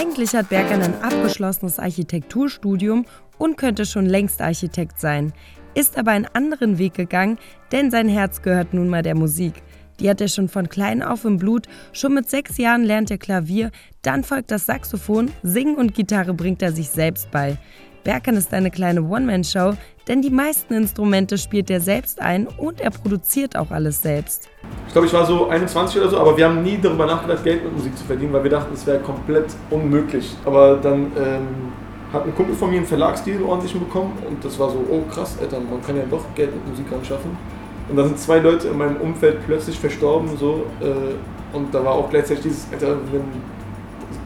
Eigentlich hat Berkan ein abgeschlossenes Architekturstudium und könnte schon längst Architekt sein, ist aber einen anderen Weg gegangen, denn sein Herz gehört nun mal der Musik. Die hat er schon von klein auf im Blut. Schon mit sechs Jahren lernt er Klavier, dann folgt das Saxophon, Singen und Gitarre bringt er sich selbst bei. Berkan ist eine kleine One-Man-Show, denn die meisten Instrumente spielt er selbst ein und er produziert auch alles selbst. Ich glaube, ich war so 21 oder so, aber wir haben nie darüber nachgedacht, Geld mit Musik zu verdienen, weil wir dachten, es wäre komplett unmöglich. Aber dann ähm, hat ein Kumpel von mir einen Verlagsdeal ordentlich bekommen und das war so, oh krass, Alter, man kann ja doch Geld mit Musik anschaffen. Und da sind zwei Leute in meinem Umfeld plötzlich verstorben, so, äh, und da war auch gleichzeitig dieses, Alter, wenn,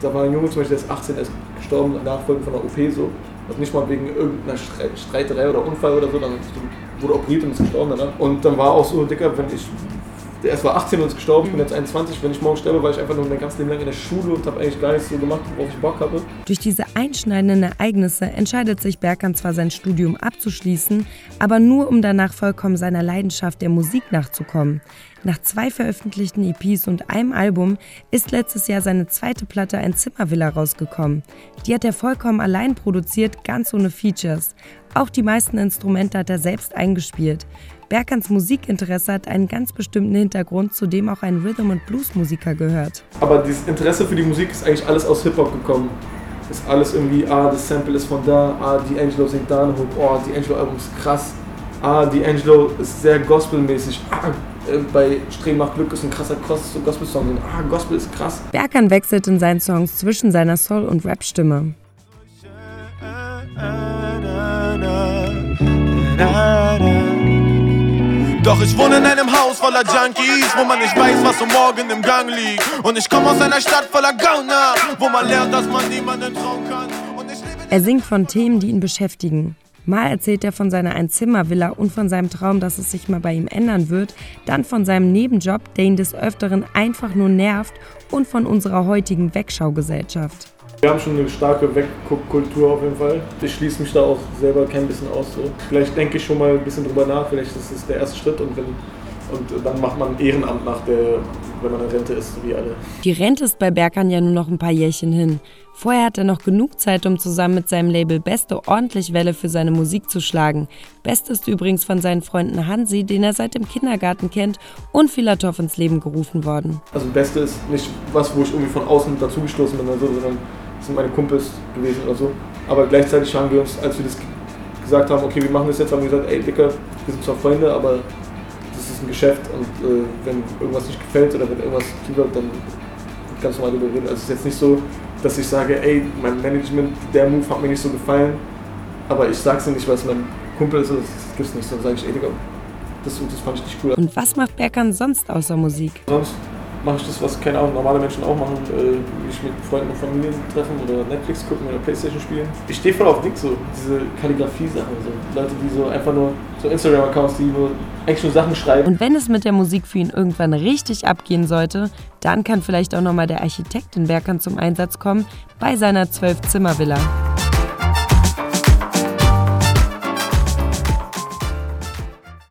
da war ein Junge zum Beispiel, der ist 18, er ist gestorben, nachfolgend von einer OP, so. Also nicht mal wegen irgendeiner Streiterei oder Unfall oder so, dann wurde operiert und ist gestorben danach. Und dann war auch so, Dicker, wenn ich erst war 18 und ist gestorben, ich bin jetzt 21. Wenn ich morgen sterbe, war ich einfach nur mein ganzes Leben lang in der Schule und habe eigentlich gar nichts so gemacht, worauf ich Bock habe. Durch diese einschneidenden Ereignisse entscheidet sich Berkan zwar sein Studium abzuschließen, aber nur um danach vollkommen seiner Leidenschaft der Musik nachzukommen. Nach zwei veröffentlichten EPs und einem Album ist letztes Jahr seine zweite Platte Ein Zimmervilla rausgekommen. Die hat er vollkommen allein produziert, ganz ohne Features. Auch die meisten Instrumente hat er selbst eingespielt. Berkans Musikinteresse hat einen ganz bestimmten Hintergrund, zu dem auch ein Rhythm- und Blues-Musiker gehört. Aber dieses Interesse für die Musik ist eigentlich alles aus Hip-Hop gekommen. Ist alles irgendwie, ah, das Sample ist von da, ah, D'Angelo singt da eine Hook, oh, D'Angelo-Album ist krass, ah, D'Angelo ist sehr gospelmäßig, ah, äh, bei Streben macht Glück ist ein krasser Gospel-Song, ah, Gospel ist krass. Berkan wechselt in seinen Songs zwischen seiner Soul- und Rap-Stimme. Doch ich wohne in einem Haus voller Junkies, wo man nicht weiß, was um morgen im Gang liegt. Und ich komme aus einer Stadt voller Gauner, wo man lernt, dass man niemanden trauen kann. er singt von Themen, die ihn beschäftigen. Mal erzählt er von seiner Einzimmervilla und von seinem Traum, dass es sich mal bei ihm ändern wird, dann von seinem Nebenjob, der ihn des Öfteren einfach nur nervt und von unserer heutigen Wegschaugesellschaft. Wir haben schon eine starke Wegguckkultur auf jeden Fall. Ich schließe mich da auch selber kein bisschen aus. So. Vielleicht denke ich schon mal ein bisschen drüber nach, vielleicht ist das der erste Schritt und, wenn, und dann macht man Ehrenamt nach der, wenn man in Rente ist, wie alle. Die Rente ist bei Berkan ja nur noch ein paar Jährchen hin. Vorher hat er noch genug Zeit, um zusammen mit seinem Label Beste ordentlich Welle für seine Musik zu schlagen. Beste ist übrigens von seinen Freunden Hansi, den er seit dem Kindergarten kennt, und Filatov ins Leben gerufen worden. Also Beste ist nicht was, wo ich irgendwie von außen dazugestoßen bin oder so, sondern sind meine Kumpels gewesen oder so. Aber gleichzeitig haben wir uns, als wir das gesagt haben, okay, wir machen das jetzt, haben wir gesagt, ey Dicker, wir sind zwar Freunde, aber das ist ein Geschäft und äh, wenn irgendwas nicht gefällt oder wenn irgendwas zu wird, dann wird ganz normal darüber reden. Also es ist jetzt nicht so, dass ich sage, ey, mein Management, der Move hat mir nicht so gefallen, aber ich sag's dir nicht, weil es mein Kumpel ist, das gibt's nicht. Dann sage ich, ey Digga, das, das fand ich nicht cool. Und was macht Berkan sonst außer Musik? Sonst mache ich das, was keine Ahnung, normale Menschen auch machen, äh, mich mit Freunden und Familien treffen oder Netflix gucken oder Playstation spielen. Ich stehe voll auf nichts so, diese Kalligrafie-Sachen, so Leute, die so einfach nur so Instagram-Accounts, die nur eigentlich nur Sachen schreiben. Und wenn es mit der Musik für ihn irgendwann richtig abgehen sollte, dann kann vielleicht auch nochmal der Architekt in Berkern zum Einsatz kommen bei seiner Zwölf-Zimmer-Villa.